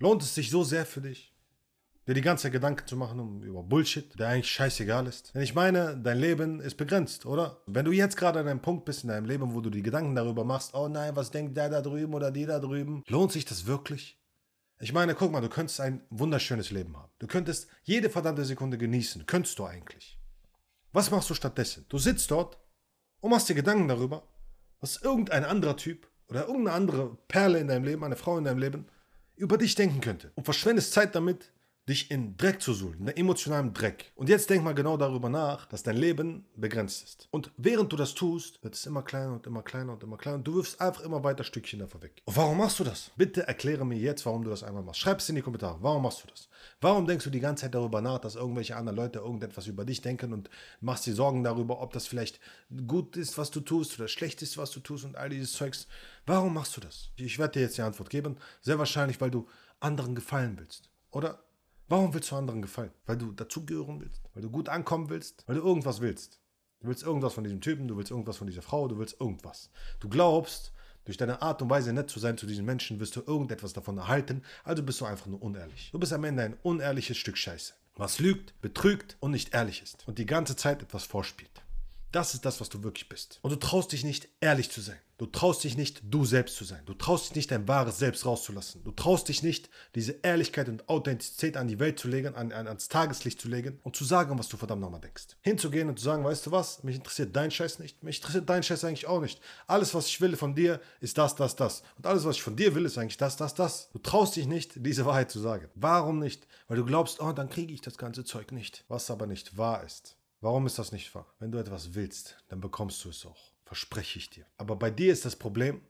Lohnt es sich so sehr für dich, dir die ganze Gedanken zu machen über Bullshit, der eigentlich scheißegal ist? Denn ich meine, dein Leben ist begrenzt, oder? Wenn du jetzt gerade an einem Punkt bist in deinem Leben, wo du die Gedanken darüber machst, oh nein, was denkt der da drüben oder die da drüben, lohnt sich das wirklich? Ich meine, guck mal, du könntest ein wunderschönes Leben haben. Du könntest jede verdammte Sekunde genießen. Könntest du eigentlich. Was machst du stattdessen? Du sitzt dort und machst dir Gedanken darüber, was irgendein anderer Typ oder irgendeine andere Perle in deinem Leben, eine Frau in deinem Leben, über dich denken könnte. Und verschwendest Zeit damit, dich in Dreck zu suhlen, in emotionalen Dreck. Und jetzt denk mal genau darüber nach, dass dein Leben begrenzt ist. Und während du das tust, wird es immer kleiner und immer kleiner und immer kleiner und du wirfst einfach immer weiter Stückchen davon weg. Und warum machst du das? Bitte erkläre mir jetzt, warum du das einmal machst. Schreib es in die Kommentare. Warum machst du das? Warum denkst du die ganze Zeit darüber nach, dass irgendwelche anderen Leute irgendetwas über dich denken und machst dir Sorgen darüber, ob das vielleicht gut ist, was du tust oder schlecht ist, was du tust und all dieses Zeugs? Warum machst du das? Ich werde dir jetzt die Antwort geben. Sehr wahrscheinlich, weil du anderen gefallen willst. Oder Warum willst du anderen gefallen? Weil du dazugehören willst, weil du gut ankommen willst, weil du irgendwas willst. Du willst irgendwas von diesem Typen, du willst irgendwas von dieser Frau, du willst irgendwas. Du glaubst, durch deine Art und Weise nett zu sein zu diesen Menschen, wirst du irgendetwas davon erhalten, also bist du einfach nur unehrlich. Du bist am Ende ein unehrliches Stück Scheiße, was lügt, betrügt und nicht ehrlich ist und die ganze Zeit etwas vorspielt. Das ist das, was du wirklich bist. Und du traust dich nicht, ehrlich zu sein. Du traust dich nicht, du selbst zu sein. Du traust dich nicht, dein wahres Selbst rauszulassen. Du traust dich nicht, diese Ehrlichkeit und Authentizität an die Welt zu legen, an, an, ans Tageslicht zu legen und zu sagen, was du verdammt nochmal denkst. Hinzugehen und zu sagen, weißt du was, mich interessiert dein Scheiß nicht, mich interessiert dein Scheiß eigentlich auch nicht. Alles, was ich will von dir, ist das, das, das. Und alles, was ich von dir will, ist eigentlich das, das, das. Du traust dich nicht, diese Wahrheit zu sagen. Warum nicht? Weil du glaubst, oh, dann kriege ich das ganze Zeug nicht. Was aber nicht wahr ist. Warum ist das nicht wahr? Wenn du etwas willst, dann bekommst du es auch. Verspreche ich dir. Aber bei dir ist das Problem,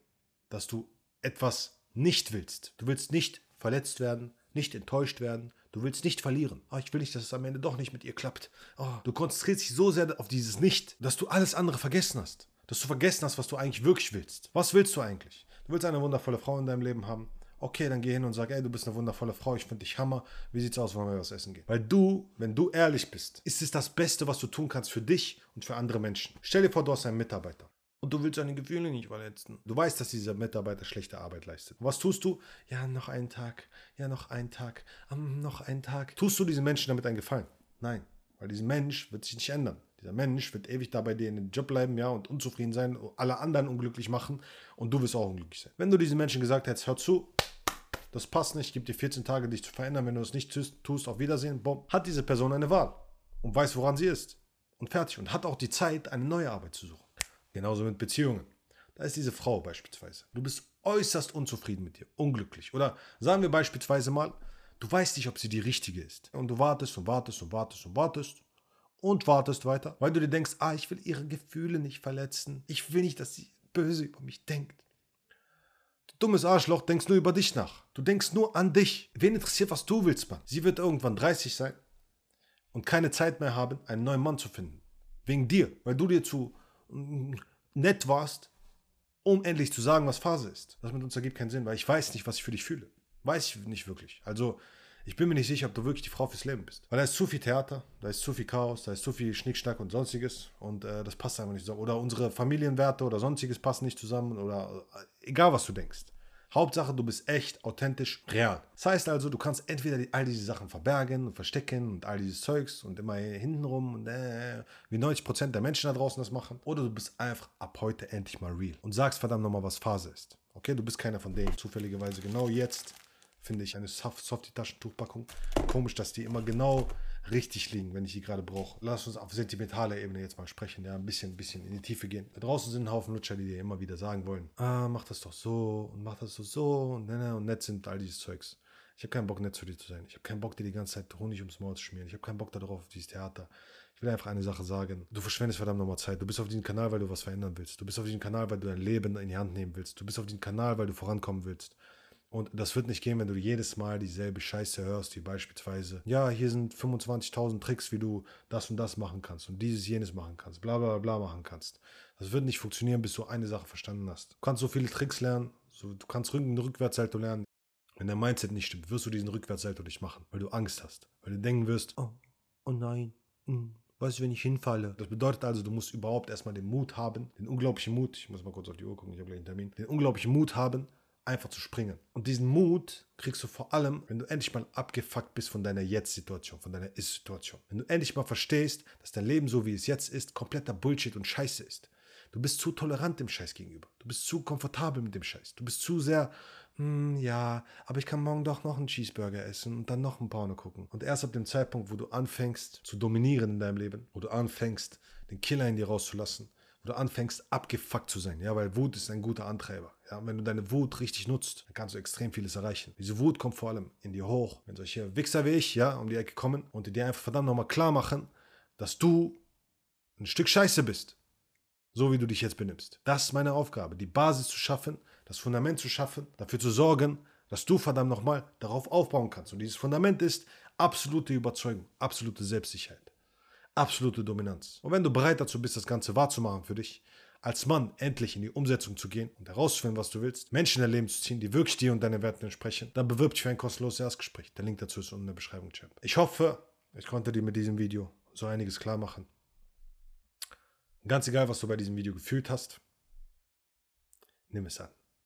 dass du etwas nicht willst. Du willst nicht verletzt werden, nicht enttäuscht werden. Du willst nicht verlieren. Oh, ich will nicht, dass es am Ende doch nicht mit ihr klappt. Oh, du konzentrierst dich so sehr auf dieses Nicht, dass du alles andere vergessen hast. Dass du vergessen hast, was du eigentlich wirklich willst. Was willst du eigentlich? Du willst eine wundervolle Frau in deinem Leben haben. Okay, dann geh hin und sag, ey, du bist eine wundervolle Frau, ich finde dich Hammer. Wie sieht's aus, wollen wir was essen gehen? Weil du, wenn du ehrlich bist, ist es das Beste, was du tun kannst für dich und für andere Menschen. Stell dir vor, du hast einen Mitarbeiter. Und du willst seine Gefühle nicht verletzen. Du weißt, dass dieser Mitarbeiter schlechte Arbeit leistet. Und was tust du? Ja, noch einen Tag. Ja, noch einen Tag. Um, noch einen Tag. Tust du diesem Menschen damit einen Gefallen? Nein. Weil dieser Mensch wird sich nicht ändern. Dieser Mensch wird ewig dabei dir in den Job bleiben, ja, und unzufrieden sein, alle anderen unglücklich machen und du wirst auch unglücklich sein. Wenn du diesen Menschen gesagt hättest, hör zu, das passt nicht, gib dir 14 Tage, dich zu verändern, wenn du es nicht tust, auf Wiedersehen, boom, hat diese Person eine Wahl und weiß, woran sie ist. Und fertig. Und hat auch die Zeit, eine neue Arbeit zu suchen. Genauso mit Beziehungen. Da ist diese Frau beispielsweise. Du bist äußerst unzufrieden mit ihr, unglücklich. Oder sagen wir beispielsweise mal, du weißt nicht, ob sie die richtige ist. Und du wartest und wartest und wartest und wartest und wartest weiter, weil du dir denkst, ah, ich will ihre Gefühle nicht verletzen. Ich will nicht, dass sie böse über mich denkt. Dummes Arschloch, denkst nur über dich nach. Du denkst nur an dich. Wen interessiert, was du willst, Mann? Sie wird irgendwann 30 sein und keine Zeit mehr haben, einen neuen Mann zu finden. Wegen dir, weil du dir zu mm, nett warst, um endlich zu sagen, was Phase ist. Das mit uns ergibt keinen Sinn, weil ich weiß nicht, was ich für dich fühle. Weiß ich nicht wirklich. Also, ich bin mir nicht sicher, ob du wirklich die Frau fürs Leben bist. Weil da ist zu viel Theater, da ist zu viel Chaos, da ist zu viel Schnickschnack und sonstiges. Und äh, das passt einfach nicht zusammen. Oder unsere Familienwerte oder sonstiges passen nicht zusammen. Oder äh, egal, was du denkst. Hauptsache, du bist echt, authentisch, real. Das heißt also, du kannst entweder all diese Sachen verbergen und verstecken und all dieses Zeugs und immer hintenrum und äh, wie 90% der Menschen da draußen das machen. Oder du bist einfach ab heute endlich mal real und sagst verdammt nochmal, was Phase ist. Okay, du bist keiner von denen. Zufälligerweise genau jetzt finde ich, eine Softie-Taschentuchpackung. Komisch, dass die immer genau richtig liegen, wenn ich die gerade brauche. Lass uns auf sentimentaler Ebene jetzt mal sprechen, ja, ein bisschen, ein bisschen in die Tiefe gehen. Da draußen sind ein Haufen Lutscher, die dir immer wieder sagen wollen, ah, mach das doch so und mach das doch so und, ne, ne, und nett sind all dieses Zeugs. Ich habe keinen Bock, nett zu dir zu sein. Ich habe keinen Bock, dir die ganze Zeit Honig ums Maul zu schmieren. Ich habe keinen Bock darauf, auf dieses Theater. Ich will einfach eine Sache sagen. Du verschwendest verdammt nochmal Zeit. Du bist auf diesem Kanal, weil du was verändern willst. Du bist auf diesem Kanal, weil du dein Leben in die Hand nehmen willst. Du bist auf diesem Kanal, weil du vorankommen willst. Und das wird nicht gehen, wenn du jedes Mal dieselbe Scheiße hörst, wie beispielsweise, ja, hier sind 25.000 Tricks, wie du das und das machen kannst und dieses, jenes machen kannst, bla bla bla machen kannst. Das wird nicht funktionieren, bis du eine Sache verstanden hast. Du kannst so viele Tricks lernen, so, du kannst einen Rückwärtssalto lernen. Wenn dein Mindset nicht stimmt, wirst du diesen Rückwärtssalto nicht machen, weil du Angst hast. Weil du denken wirst, oh, oh nein, hm, was ist, wenn ich hinfalle? Das bedeutet also, du musst überhaupt erstmal den Mut haben, den unglaublichen Mut, ich muss mal kurz auf die Uhr gucken, ich habe gleich einen Termin, den unglaublichen Mut haben, einfach zu springen. Und diesen Mut kriegst du vor allem, wenn du endlich mal abgefuckt bist von deiner Jetzt-Situation, von deiner Ist-Situation. Wenn du endlich mal verstehst, dass dein Leben so wie es jetzt ist, kompletter Bullshit und Scheiße ist. Du bist zu tolerant dem Scheiß gegenüber. Du bist zu komfortabel mit dem Scheiß. Du bist zu sehr, hm, ja, aber ich kann morgen doch noch einen Cheeseburger essen und dann noch ein Porno gucken. Und erst ab dem Zeitpunkt, wo du anfängst zu dominieren in deinem Leben, wo du anfängst, den Killer in dir rauszulassen, du anfängst, abgefuckt zu sein, ja, weil Wut ist ein guter Antreiber. Ja, wenn du deine Wut richtig nutzt, dann kannst du extrem vieles erreichen. Diese Wut kommt vor allem in dir hoch, wenn solche Wichser wie ich, ja, um die Ecke kommen und dir einfach verdammt nochmal klar machen, dass du ein Stück Scheiße bist so wie du dich jetzt benimmst. Das ist meine Aufgabe, die Basis zu schaffen, das Fundament zu schaffen, dafür zu sorgen, dass du verdammt nochmal darauf aufbauen kannst. Und dieses Fundament ist absolute Überzeugung, absolute Selbstsicherheit, absolute Dominanz. Und wenn du bereit dazu bist, das Ganze wahrzumachen für dich, als Mann endlich in die Umsetzung zu gehen und herauszufinden, was du willst, Menschen in dein Leben zu ziehen, die wirklich dir und deinen Werten entsprechen, dann bewirb dich für ein kostenloses Erstgespräch. Der Link dazu ist unten in der Beschreibung, Champ. Ich hoffe, ich konnte dir mit diesem Video so einiges klar machen. Ganz egal, was du bei diesem Video gefühlt hast, nimm es an.